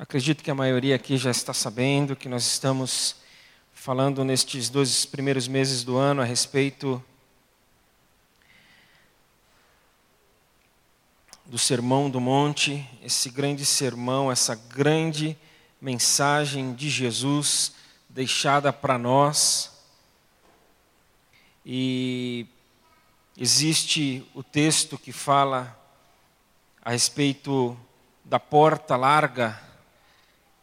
Acredito que a maioria aqui já está sabendo que nós estamos falando nestes dois primeiros meses do ano a respeito do Sermão do Monte, esse grande sermão, essa grande mensagem de Jesus deixada para nós. E existe o texto que fala a respeito da porta larga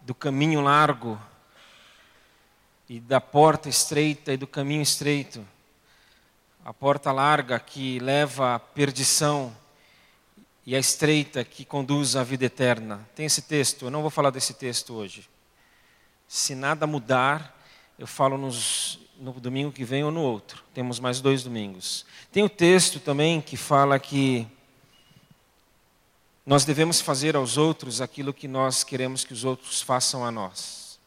do caminho largo e da porta estreita e do caminho estreito. A porta larga que leva à perdição e a estreita que conduz à vida eterna. Tem esse texto, eu não vou falar desse texto hoje. Se nada mudar, eu falo nos, no domingo que vem ou no outro. Temos mais dois domingos. Tem o texto também que fala que nós devemos fazer aos outros aquilo que nós queremos que os outros façam a nós.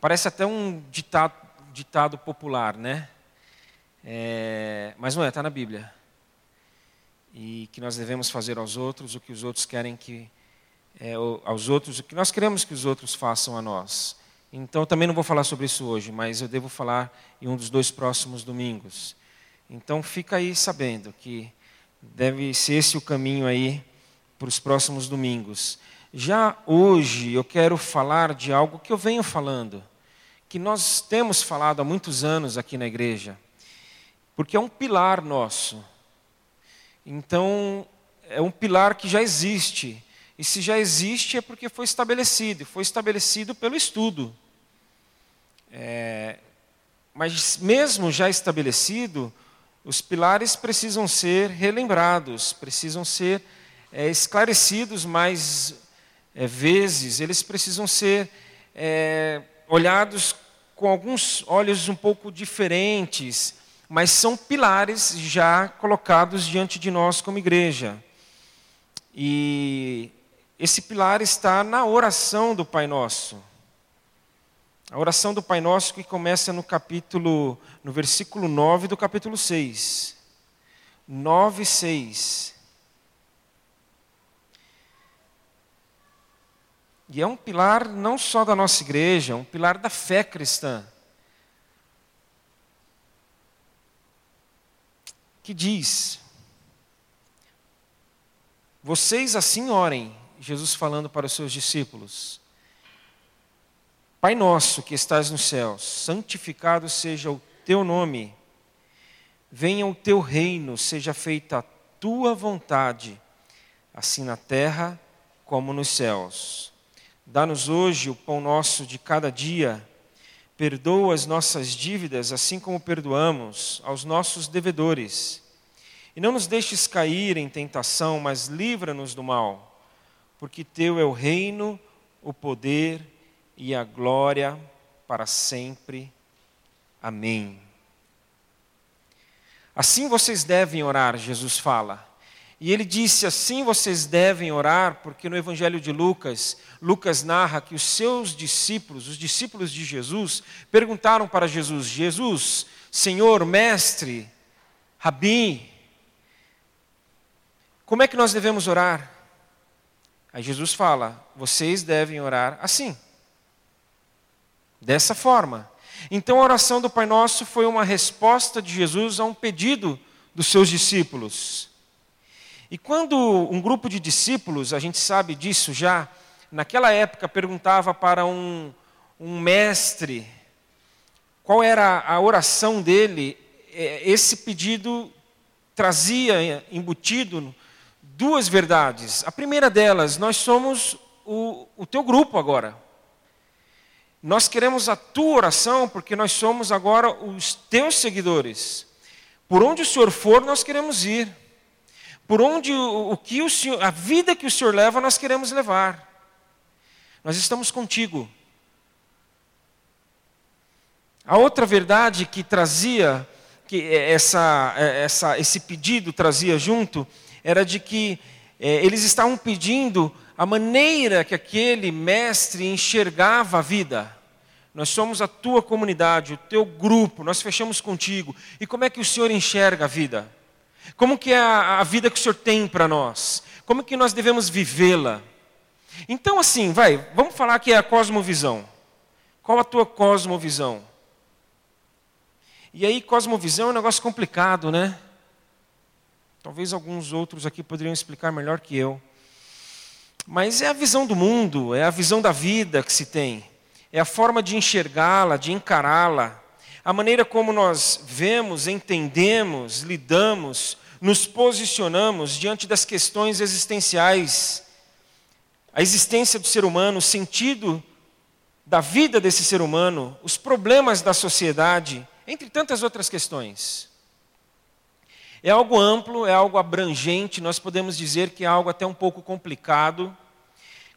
Parece até um ditado, ditado popular, né? É, mas não é, está na Bíblia. E que nós devemos fazer aos outros o que os outros querem que. É, aos outros o que nós queremos que os outros façam a nós. Então também não vou falar sobre isso hoje, mas eu devo falar em um dos dois próximos domingos. Então fica aí sabendo que deve ser esse o caminho aí para os próximos domingos. Já hoje eu quero falar de algo que eu venho falando, que nós temos falado há muitos anos aqui na igreja, porque é um pilar nosso. Então, é um pilar que já existe. E se já existe é porque foi estabelecido, foi estabelecido pelo estudo. É, mas mesmo já estabelecido, os pilares precisam ser relembrados, precisam ser é, esclarecidos mais é, vezes, eles precisam ser é, olhados com alguns olhos um pouco diferentes, mas são pilares já colocados diante de nós como igreja. E esse pilar está na oração do Pai Nosso. A oração do Pai Nosso que começa no capítulo, no versículo 9 do capítulo 6. 9, 6. E é um pilar não só da nossa igreja, é um pilar da fé cristã. Que diz: Vocês assim orem, Jesus falando para os seus discípulos. Pai nosso que estás nos céus, santificado seja o teu nome. Venha o teu reino, seja feita a tua vontade, assim na terra como nos céus. Dá-nos hoje o pão nosso de cada dia. Perdoa as nossas dívidas, assim como perdoamos aos nossos devedores. E não nos deixes cair em tentação, mas livra-nos do mal, porque Teu é o reino, o poder e a glória para sempre. Amém. Assim vocês devem orar, Jesus fala. E ele disse: assim vocês devem orar, porque no Evangelho de Lucas, Lucas narra que os seus discípulos, os discípulos de Jesus, perguntaram para Jesus: Jesus, Senhor, Mestre, Rabi, como é que nós devemos orar? Aí Jesus fala: vocês devem orar assim, dessa forma. Então a oração do Pai Nosso foi uma resposta de Jesus a um pedido dos seus discípulos. E quando um grupo de discípulos, a gente sabe disso já, naquela época perguntava para um, um mestre qual era a oração dele, é, esse pedido trazia embutido duas verdades. A primeira delas, nós somos o, o teu grupo agora. Nós queremos a tua oração porque nós somos agora os teus seguidores. Por onde o Senhor for, nós queremos ir. Por onde o, o que o Senhor, a vida que o Senhor leva, nós queremos levar. Nós estamos contigo. A outra verdade que trazia, que essa, essa, esse pedido trazia junto, era de que é, eles estavam pedindo a maneira que aquele mestre enxergava a vida. Nós somos a tua comunidade, o teu grupo, nós fechamos contigo. E como é que o Senhor enxerga a vida? Como que é a, a vida que o Senhor tem para nós? Como que nós devemos vivê-la? Então, assim, vai, vamos falar que é a cosmovisão. Qual a tua cosmovisão? E aí, cosmovisão é um negócio complicado, né? Talvez alguns outros aqui poderiam explicar melhor que eu. Mas é a visão do mundo, é a visão da vida que se tem, é a forma de enxergá-la, de encará-la, a maneira como nós vemos, entendemos, lidamos, nos posicionamos diante das questões existenciais, a existência do ser humano, o sentido da vida desse ser humano, os problemas da sociedade, entre tantas outras questões. É algo amplo, é algo abrangente, nós podemos dizer que é algo até um pouco complicado,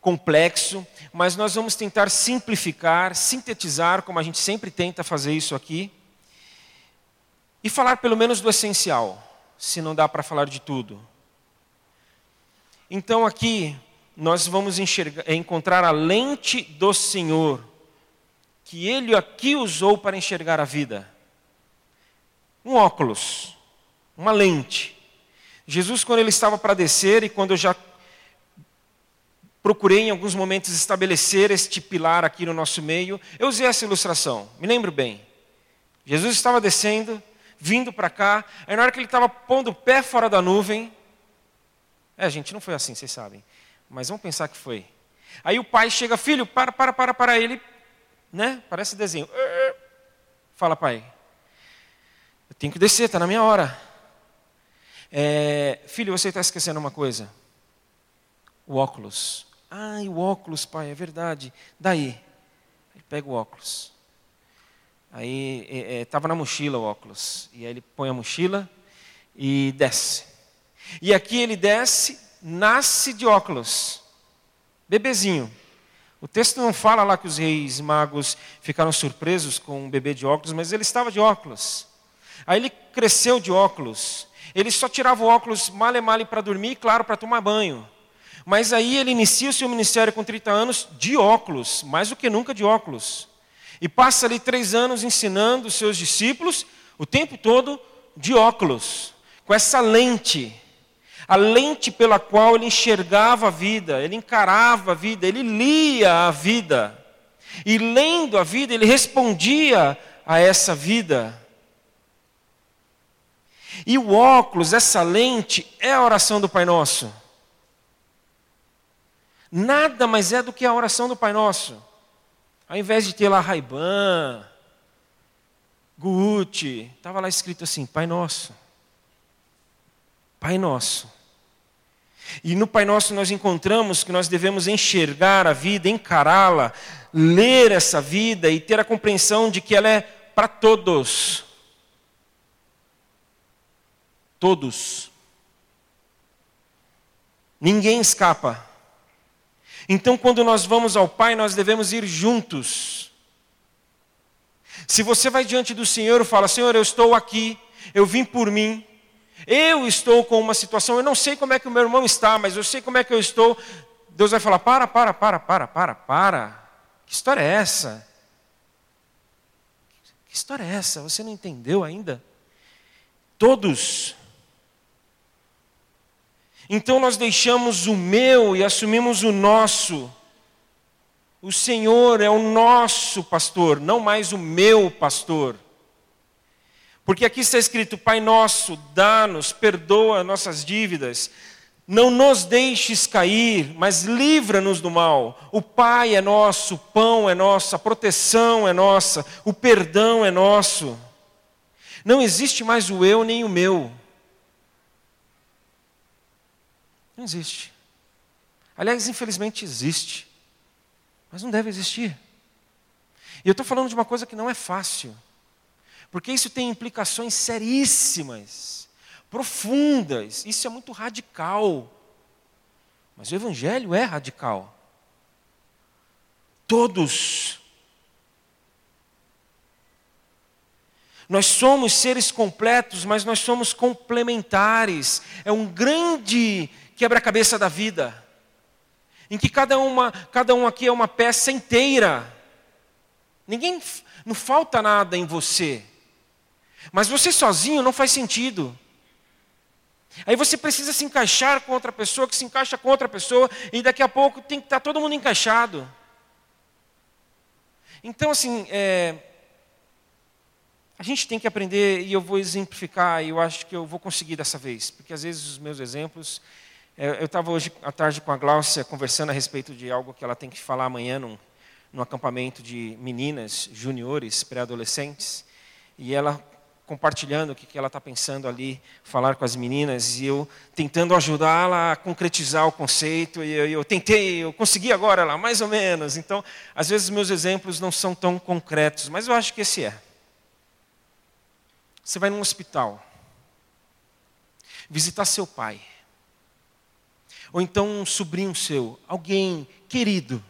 complexo, mas nós vamos tentar simplificar, sintetizar, como a gente sempre tenta fazer isso aqui, e falar pelo menos do essencial, se não dá para falar de tudo. Então aqui nós vamos enxergar, encontrar a lente do Senhor, que Ele aqui usou para enxergar a vida. Um óculos uma lente. Jesus, quando ele estava para descer, e quando já procurei em alguns momentos estabelecer este pilar aqui no nosso meio, eu usei essa ilustração, me lembro bem. Jesus estava descendo, vindo para cá, aí na hora que ele estava pondo o pé fora da nuvem, é, gente, não foi assim, vocês sabem, mas vamos pensar que foi. Aí o pai chega, filho, para, para, para, para ele, né? Parece desenho. Fala, pai, eu tenho que descer, está na minha hora. É, filho, você está esquecendo uma coisa. O óculos. Ai, o óculos, pai, é verdade. Daí, ele pega o óculos. Aí estava é, é, na mochila o óculos. E aí ele põe a mochila e desce. E aqui ele desce, nasce de óculos. Bebezinho. O texto não fala lá que os reis magos ficaram surpresos com um bebê de óculos, mas ele estava de óculos. Aí ele cresceu de óculos. Ele só tirava o óculos male male para dormir e, claro, para tomar banho. Mas aí ele inicia o seu ministério com 30 anos de óculos, mais do que nunca de óculos. E passa ali três anos ensinando os seus discípulos, o tempo todo de óculos, com essa lente. A lente pela qual ele enxergava a vida, ele encarava a vida, ele lia a vida. E lendo a vida, ele respondia a essa vida. E o óculos, essa lente, é a oração do Pai Nosso. Nada mais é do que a oração do Pai Nosso. Ao invés de ter lá Ray-Ban, Gucci, estava lá escrito assim: Pai Nosso. Pai Nosso. E no Pai Nosso nós encontramos que nós devemos enxergar a vida, encará-la, ler essa vida e ter a compreensão de que ela é para todos. Todos. Ninguém escapa. Então, quando nós vamos ao Pai, nós devemos ir juntos. Se você vai diante do Senhor e fala: Senhor, eu estou aqui, eu vim por mim, eu estou com uma situação, eu não sei como é que o meu irmão está, mas eu sei como é que eu estou. Deus vai falar: para, para, para, para, para, para. Que história é essa? Que história é essa? Você não entendeu ainda? Todos então nós deixamos o meu e assumimos o nosso. O Senhor é o nosso pastor, não mais o meu pastor. Porque aqui está escrito: Pai nosso, dá-nos, perdoa nossas dívidas, não nos deixes cair, mas livra-nos do mal. O Pai é nosso, o pão é nosso, a proteção é nossa, o perdão é nosso. Não existe mais o eu nem o meu. Não existe. Aliás, infelizmente existe. Mas não deve existir. E eu estou falando de uma coisa que não é fácil. Porque isso tem implicações seríssimas, profundas. Isso é muito radical. Mas o Evangelho é radical. Todos. Nós somos seres completos, mas nós somos complementares. É um grande quebra-cabeça da vida, em que cada, uma, cada um aqui é uma peça inteira. Ninguém, não falta nada em você. Mas você sozinho não faz sentido. Aí você precisa se encaixar com outra pessoa, que se encaixa com outra pessoa, e daqui a pouco tem que estar todo mundo encaixado. Então, assim, é, a gente tem que aprender, e eu vou exemplificar, e eu acho que eu vou conseguir dessa vez, porque às vezes os meus exemplos. Eu estava hoje à tarde com a Gláucia conversando a respeito de algo que ela tem que falar amanhã num, num acampamento de meninas, juniores, pré-adolescentes, e ela compartilhando o que ela está pensando ali, falar com as meninas, e eu tentando ajudá-la a concretizar o conceito, e eu, eu, tentei, eu consegui agora lá, mais ou menos. Então, às vezes meus exemplos não são tão concretos, mas eu acho que esse é. Você vai num hospital, visitar seu pai, ou então um sobrinho seu, alguém querido.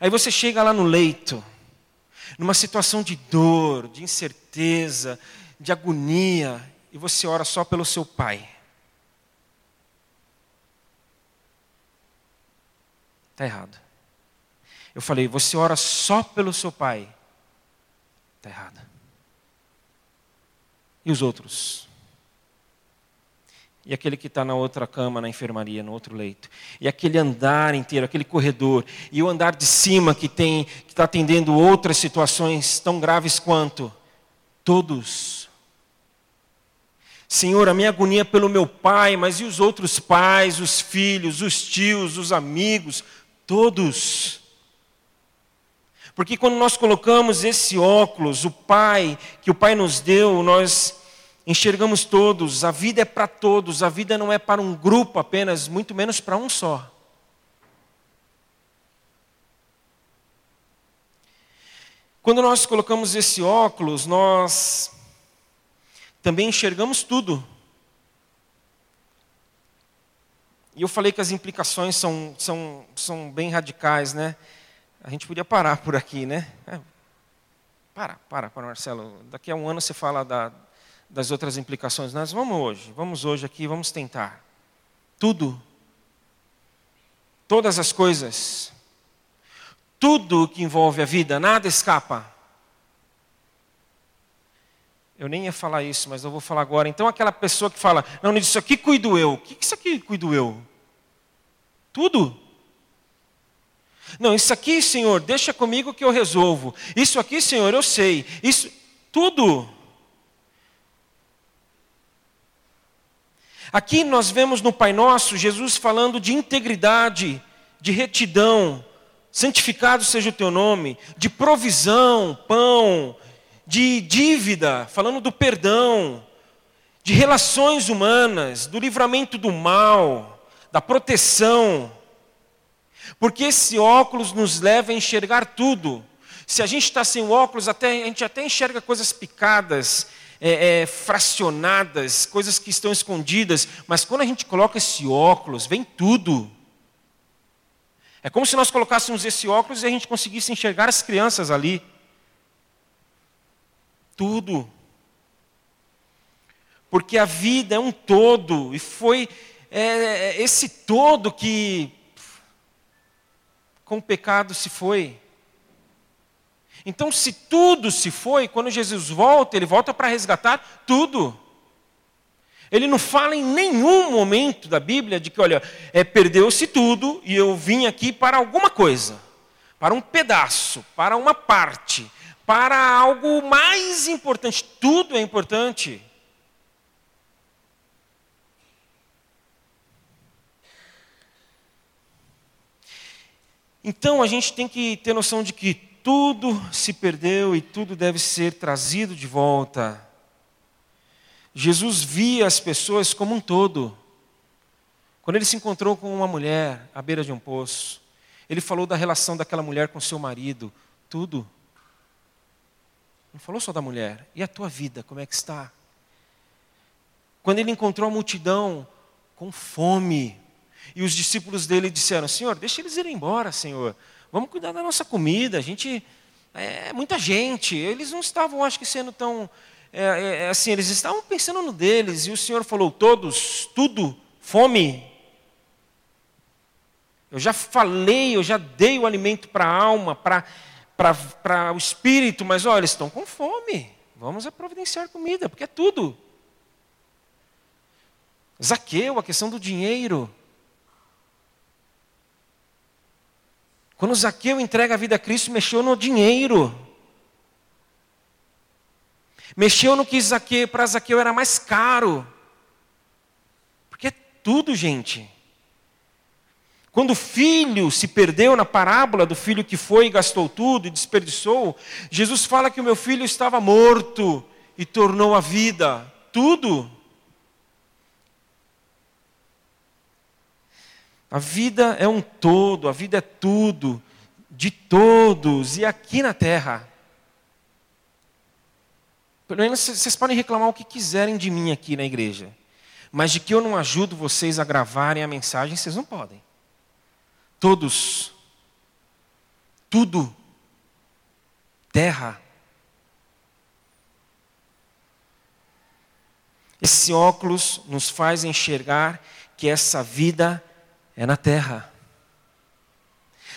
Aí você chega lá no leito, numa situação de dor, de incerteza, de agonia, e você ora só pelo seu pai. Está errado. Eu falei, você ora só pelo seu pai. Está errado. E os outros? E aquele que está na outra cama, na enfermaria, no outro leito. E aquele andar inteiro, aquele corredor. E o andar de cima que tem, que está atendendo outras situações tão graves quanto. Todos. Senhor, a minha agonia é pelo meu pai, mas e os outros pais, os filhos, os tios, os amigos? Todos. Porque quando nós colocamos esse óculos, o pai, que o pai nos deu, nós enxergamos todos, a vida é para todos, a vida não é para um grupo apenas, muito menos para um só. Quando nós colocamos esse óculos, nós também enxergamos tudo. E eu falei que as implicações são, são, são bem radicais, né? A gente podia parar por aqui, né? É. Para, para, para, Marcelo. Daqui a um ano você fala da, das outras implicações. Nós vamos hoje, vamos hoje aqui, vamos tentar. Tudo, todas as coisas, tudo que envolve a vida, nada escapa. Eu nem ia falar isso, mas eu vou falar agora. Então, aquela pessoa que fala, não, isso aqui cuido eu. O que isso aqui cuido eu? Tudo. Não, isso aqui, Senhor, deixa comigo que eu resolvo. Isso aqui, Senhor, eu sei. Isso, tudo. Aqui nós vemos no Pai Nosso Jesus falando de integridade, de retidão, santificado seja o teu nome, de provisão, pão, de dívida, falando do perdão, de relações humanas, do livramento do mal, da proteção. Porque esse óculos nos leva a enxergar tudo. Se a gente está sem óculos, até, a gente até enxerga coisas picadas, é, é, fracionadas, coisas que estão escondidas, mas quando a gente coloca esse óculos, vem tudo. É como se nós colocássemos esse óculos e a gente conseguisse enxergar as crianças ali. Tudo. Porque a vida é um todo, e foi é, é esse todo que, com o pecado, se foi. Então, se tudo se foi, quando Jesus volta, ele volta para resgatar tudo. Ele não fala em nenhum momento da Bíblia de que, olha, é, perdeu-se tudo e eu vim aqui para alguma coisa, para um pedaço, para uma parte, para algo mais importante. Tudo é importante. Então a gente tem que ter noção de que tudo se perdeu e tudo deve ser trazido de volta. Jesus via as pessoas como um todo. Quando ele se encontrou com uma mulher à beira de um poço, ele falou da relação daquela mulher com seu marido, tudo. Não falou só da mulher. E a tua vida, como é que está? Quando ele encontrou a multidão com fome, e os discípulos dele disseram: Senhor, deixa eles irem embora, Senhor. Vamos cuidar da nossa comida. A gente é muita gente. Eles não estavam, acho que, sendo tão é, é, é, assim. Eles estavam pensando no deles. E o Senhor falou: todos, tudo, fome. Eu já falei, eu já dei o alimento para a alma, para o espírito, mas olha, eles estão com fome. Vamos a providenciar comida, porque é tudo. Zaqueu, a questão do dinheiro. Quando Zaqueu entrega a vida a Cristo, mexeu no dinheiro. Mexeu no que Zaqueu, para Zaqueu era mais caro. Porque é tudo, gente. Quando o filho se perdeu na parábola do filho que foi e gastou tudo e desperdiçou, Jesus fala que o meu filho estava morto e tornou a vida. Tudo. A vida é um todo, a vida é tudo, de todos, e aqui na terra. Pelo menos vocês podem reclamar o que quiserem de mim aqui na igreja, mas de que eu não ajudo vocês a gravarem a mensagem, vocês não podem. Todos, tudo, terra. Esse óculos nos faz enxergar que essa vida é na terra.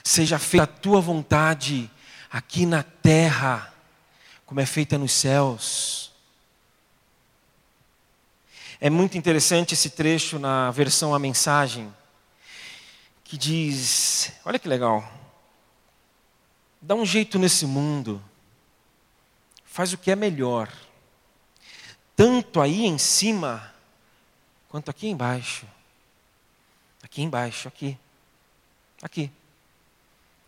Seja feita a tua vontade aqui na terra, como é feita nos céus. É muito interessante esse trecho na versão A Mensagem, que diz: olha que legal, dá um jeito nesse mundo, faz o que é melhor, tanto aí em cima, quanto aqui embaixo. Aqui embaixo, aqui. Aqui.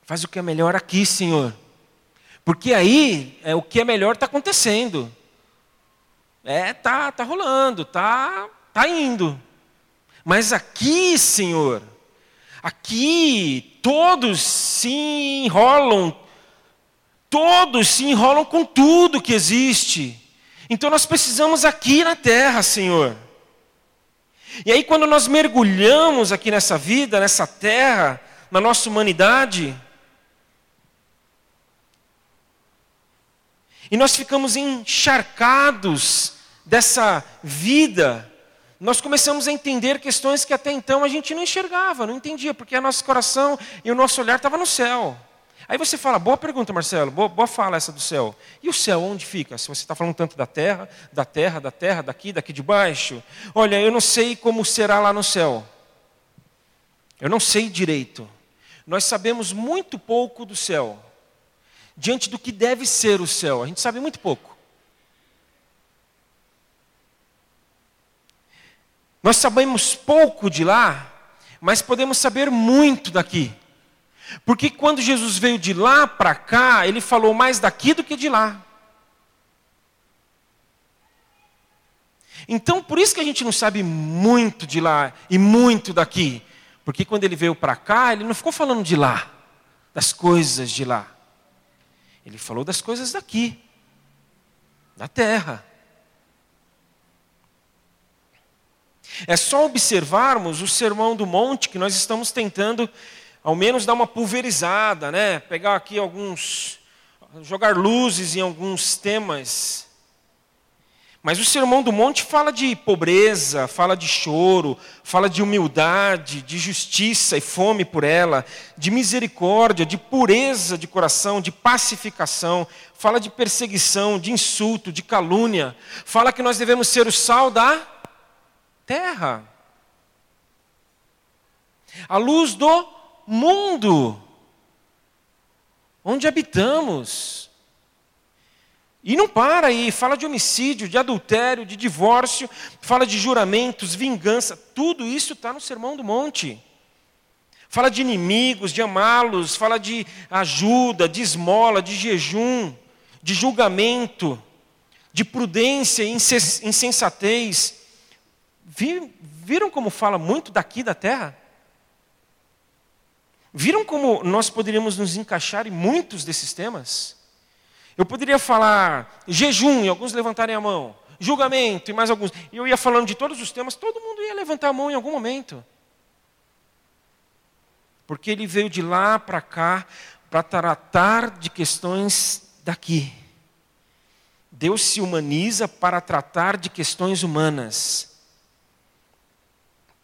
Faz o que é melhor aqui, Senhor. Porque aí é o que é melhor está acontecendo. É, tá, tá rolando, tá, tá indo. Mas aqui, Senhor, aqui todos se enrolam, todos se enrolam com tudo que existe. Então nós precisamos aqui na terra, Senhor. E aí, quando nós mergulhamos aqui nessa vida, nessa terra, na nossa humanidade, e nós ficamos encharcados dessa vida, nós começamos a entender questões que até então a gente não enxergava, não entendia, porque o nosso coração e o nosso olhar estava no céu. Aí você fala, boa pergunta, Marcelo, boa, boa fala essa do céu. E o céu, onde fica? Se você está falando tanto da terra, da terra, da terra, daqui, daqui de baixo. Olha, eu não sei como será lá no céu. Eu não sei direito. Nós sabemos muito pouco do céu. Diante do que deve ser o céu, a gente sabe muito pouco. Nós sabemos pouco de lá, mas podemos saber muito daqui. Porque quando Jesus veio de lá para cá, ele falou mais daqui do que de lá. Então, por isso que a gente não sabe muito de lá e muito daqui. Porque quando ele veio para cá, ele não ficou falando de lá, das coisas de lá. Ele falou das coisas daqui, da terra. É só observarmos o Sermão do Monte que nós estamos tentando ao menos dar uma pulverizada, né? Pegar aqui alguns, jogar luzes em alguns temas. Mas o Sermão do Monte fala de pobreza, fala de choro, fala de humildade, de justiça e fome por ela, de misericórdia, de pureza de coração, de pacificação, fala de perseguição, de insulto, de calúnia, fala que nós devemos ser o sal da terra, a luz do mundo onde habitamos. E não para aí, fala de homicídio, de adultério, de divórcio, fala de juramentos, vingança, tudo isso está no Sermão do Monte. Fala de inimigos, de amá-los, fala de ajuda, de esmola, de jejum, de julgamento, de prudência e insensatez. Viram como fala muito daqui da terra? Viram como nós poderíamos nos encaixar em muitos desses temas? Eu poderia falar jejum, e alguns levantarem a mão, julgamento, e mais alguns. E eu ia falando de todos os temas, todo mundo ia levantar a mão em algum momento. Porque ele veio de lá para cá para tratar de questões daqui. Deus se humaniza para tratar de questões humanas,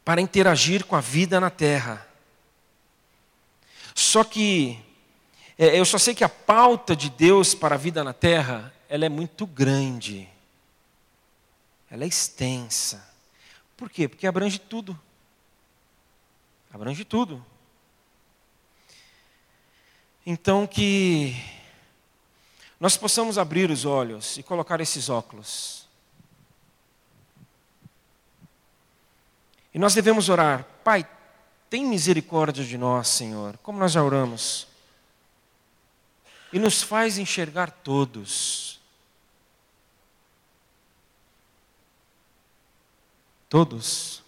para interagir com a vida na terra. Só que é, eu só sei que a pauta de Deus para a vida na terra, ela é muito grande. Ela é extensa. Por quê? Porque abrange tudo. Abrange tudo. Então que nós possamos abrir os olhos e colocar esses óculos. E nós devemos orar, Pai, tem misericórdia de nós, Senhor, como nós já oramos. E nos faz enxergar todos. Todos.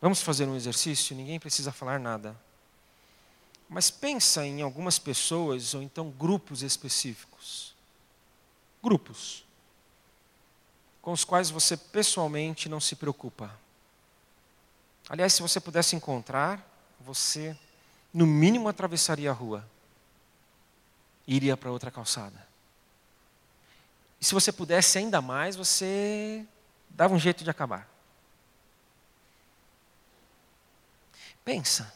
Vamos fazer um exercício, ninguém precisa falar nada. Mas pensa em algumas pessoas ou então grupos específicos. Grupos com os quais você pessoalmente não se preocupa. Aliás, se você pudesse encontrar, você no mínimo atravessaria a rua e iria para outra calçada. E se você pudesse ainda mais, você dava um jeito de acabar. Pensa.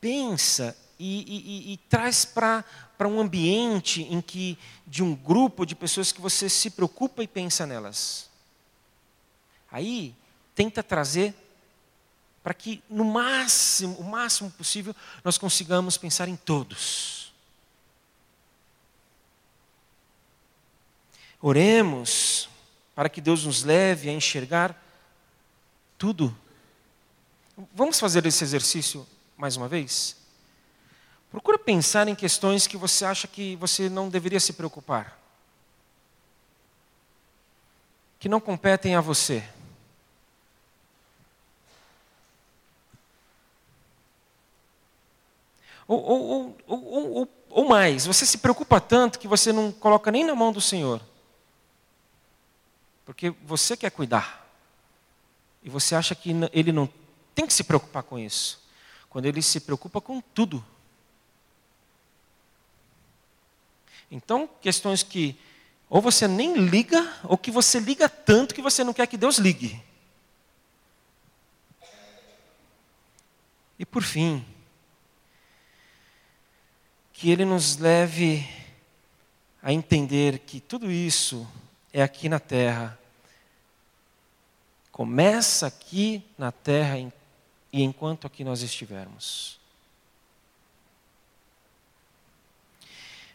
Pensa e, e, e traz para um ambiente em que, de um grupo de pessoas que você se preocupa e pensa nelas. Aí, tenta trazer para que, no máximo, o máximo possível, nós consigamos pensar em todos. Oremos para que Deus nos leve a enxergar tudo. Vamos fazer esse exercício mais uma vez? Procura pensar em questões que você acha que você não deveria se preocupar. Que não competem a você. Ou, ou, ou, ou, mais, você se preocupa tanto que você não coloca nem na mão do Senhor. Porque você quer cuidar. E você acha que ele não tem que se preocupar com isso. Quando ele se preocupa com tudo. Então, questões que ou você nem liga, ou que você liga tanto que você não quer que Deus ligue. E por fim, que Ele nos leve a entender que tudo isso é aqui na terra. Começa aqui na terra e enquanto aqui nós estivermos.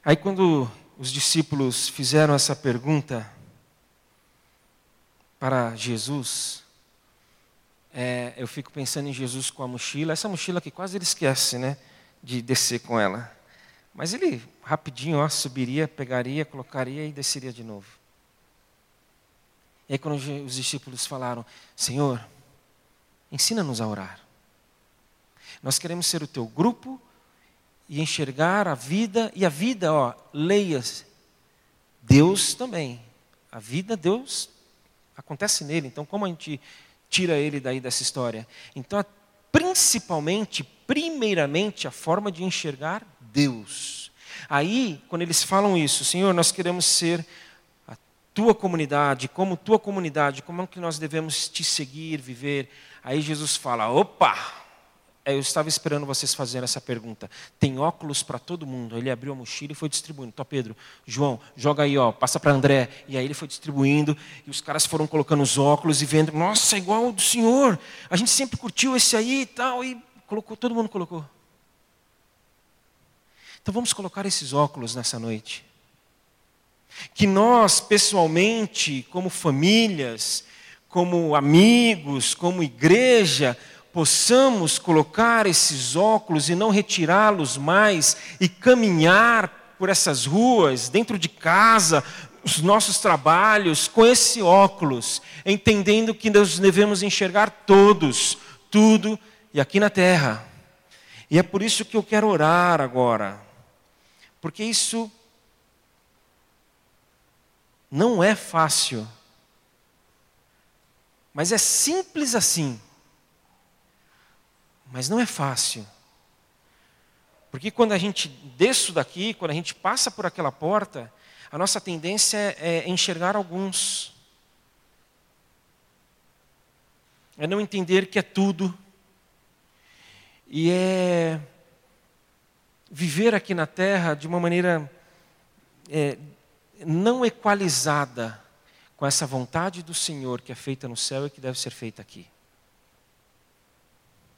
Aí, quando os discípulos fizeram essa pergunta para Jesus, é, eu fico pensando em Jesus com a mochila, essa mochila que quase ele esquece, né, de descer com ela. Mas ele rapidinho ó, subiria, pegaria, colocaria e desceria de novo. E aí quando os discípulos falaram, Senhor, ensina-nos a orar. Nós queremos ser o teu grupo e enxergar a vida, e a vida, ó, leia Deus também. A vida, Deus, acontece nele. Então, como a gente tira ele daí dessa história? Então, principalmente, primeiramente, a forma de enxergar Deus. Aí, quando eles falam isso, Senhor, nós queremos ser a tua comunidade, como tua comunidade, como é que nós devemos te seguir, viver? Aí Jesus fala: opa, eu estava esperando vocês fazerem essa pergunta. Tem óculos para todo mundo. Ele abriu a mochila e foi distribuindo. Tó Pedro, João, joga aí, ó, passa para André. E aí ele foi distribuindo e os caras foram colocando os óculos e vendo. Nossa, é igual ao do senhor. A gente sempre curtiu esse aí e tal. E colocou, todo mundo colocou. Então vamos colocar esses óculos nessa noite. Que nós, pessoalmente, como famílias, como amigos, como igreja, possamos colocar esses óculos e não retirá-los mais e caminhar por essas ruas, dentro de casa, os nossos trabalhos, com esse óculos, entendendo que nós devemos enxergar todos, tudo e aqui na terra. E é por isso que eu quero orar agora, porque isso não é fácil, mas é simples assim. Mas não é fácil. Porque quando a gente desce daqui, quando a gente passa por aquela porta, a nossa tendência é enxergar alguns. É não entender que é tudo. E é viver aqui na terra de uma maneira é, não equalizada com essa vontade do Senhor que é feita no céu e que deve ser feita aqui.